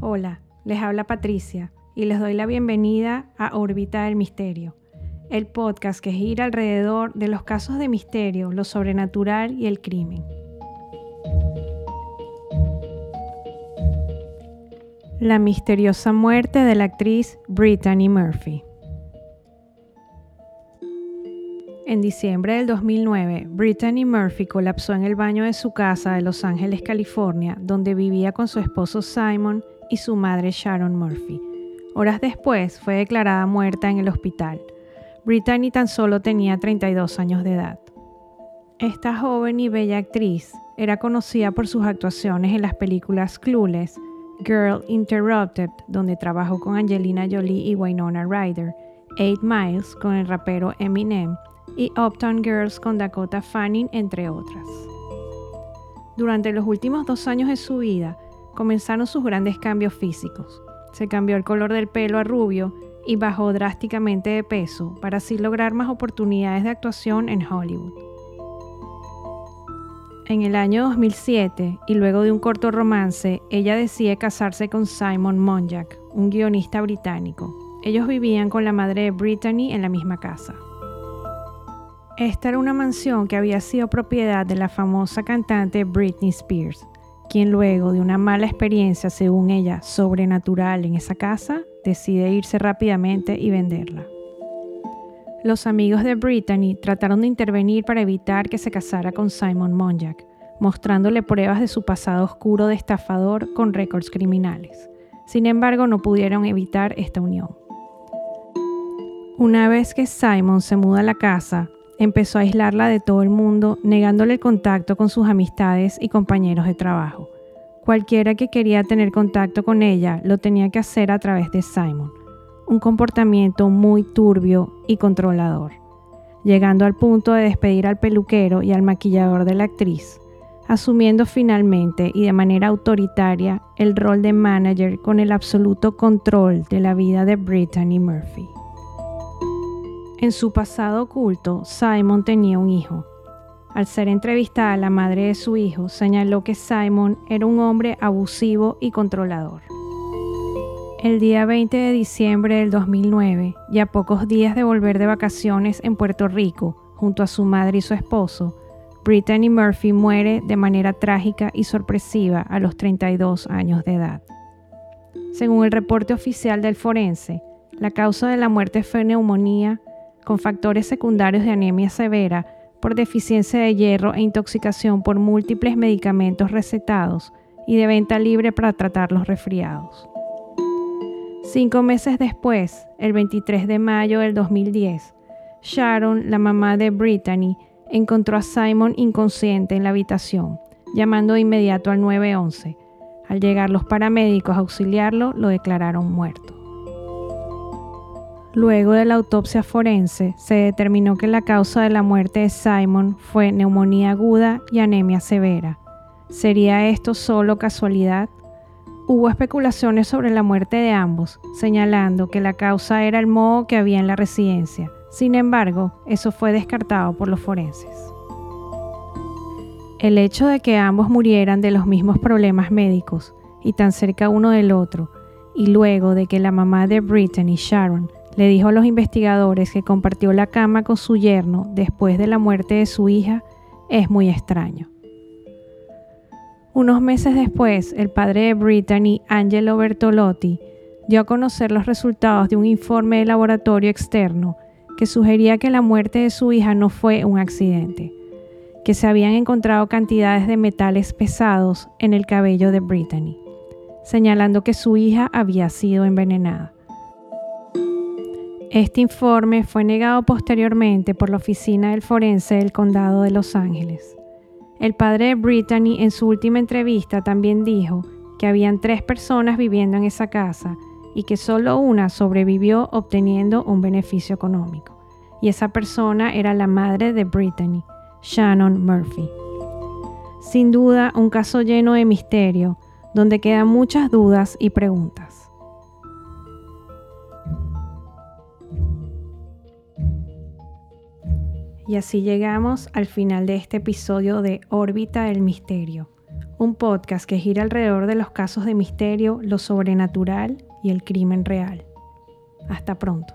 Hola, les habla Patricia y les doy la bienvenida a Órbita del Misterio, el podcast que gira alrededor de los casos de misterio, lo sobrenatural y el crimen. La misteriosa muerte de la actriz Brittany Murphy. En diciembre del 2009, Brittany Murphy colapsó en el baño de su casa de Los Ángeles, California, donde vivía con su esposo Simon y su madre Sharon Murphy. Horas después fue declarada muerta en el hospital. Brittany tan solo tenía 32 años de edad. Esta joven y bella actriz era conocida por sus actuaciones en las películas Clueless, Girl Interrupted, donde trabajó con Angelina Jolie y Winona Ryder, Eight Miles con el rapero Eminem y Uptown Girls con Dakota Fanning, entre otras. Durante los últimos dos años de su vida, comenzaron sus grandes cambios físicos. Se cambió el color del pelo a rubio y bajó drásticamente de peso para así lograr más oportunidades de actuación en Hollywood. En el año 2007, y luego de un corto romance, ella decide casarse con Simon Monjack, un guionista británico. Ellos vivían con la madre de Brittany en la misma casa. Esta era una mansión que había sido propiedad de la famosa cantante Britney Spears, quien luego de una mala experiencia, según ella, sobrenatural en esa casa, decide irse rápidamente y venderla. Los amigos de Brittany trataron de intervenir para evitar que se casara con Simon Monjack, mostrándole pruebas de su pasado oscuro de estafador con récords criminales. Sin embargo, no pudieron evitar esta unión. Una vez que Simon se muda a la casa, empezó a aislarla de todo el mundo, negándole el contacto con sus amistades y compañeros de trabajo. Cualquiera que quería tener contacto con ella lo tenía que hacer a través de Simon, un comportamiento muy turbio y controlador, llegando al punto de despedir al peluquero y al maquillador de la actriz, asumiendo finalmente y de manera autoritaria el rol de manager con el absoluto control de la vida de Brittany Murphy. En su pasado oculto, Simon tenía un hijo. Al ser entrevistada la madre de su hijo, señaló que Simon era un hombre abusivo y controlador. El día 20 de diciembre del 2009, y a pocos días de volver de vacaciones en Puerto Rico, junto a su madre y su esposo, Brittany Murphy muere de manera trágica y sorpresiva a los 32 años de edad. Según el reporte oficial del forense, la causa de la muerte fue neumonía con factores secundarios de anemia severa por deficiencia de hierro e intoxicación por múltiples medicamentos recetados y de venta libre para tratar los resfriados. Cinco meses después, el 23 de mayo del 2010, Sharon, la mamá de Brittany, encontró a Simon inconsciente en la habitación, llamando de inmediato al 911. Al llegar los paramédicos a auxiliarlo, lo declararon muerto. Luego de la autopsia forense, se determinó que la causa de la muerte de Simon fue neumonía aguda y anemia severa. ¿Sería esto solo casualidad? Hubo especulaciones sobre la muerte de ambos, señalando que la causa era el moho que había en la residencia. Sin embargo, eso fue descartado por los forenses. El hecho de que ambos murieran de los mismos problemas médicos y tan cerca uno del otro, y luego de que la mamá de Brittany, Sharon, le dijo a los investigadores que compartió la cama con su yerno después de la muerte de su hija es muy extraño. Unos meses después, el padre de Brittany, Angelo Bertolotti, dio a conocer los resultados de un informe de laboratorio externo que sugería que la muerte de su hija no fue un accidente, que se habían encontrado cantidades de metales pesados en el cabello de Brittany, señalando que su hija había sido envenenada. Este informe fue negado posteriormente por la Oficina del Forense del Condado de Los Ángeles. El padre de Brittany en su última entrevista también dijo que habían tres personas viviendo en esa casa y que solo una sobrevivió obteniendo un beneficio económico. Y esa persona era la madre de Brittany, Shannon Murphy. Sin duda, un caso lleno de misterio, donde quedan muchas dudas y preguntas. Y así llegamos al final de este episodio de Órbita del Misterio, un podcast que gira alrededor de los casos de misterio, lo sobrenatural y el crimen real. Hasta pronto.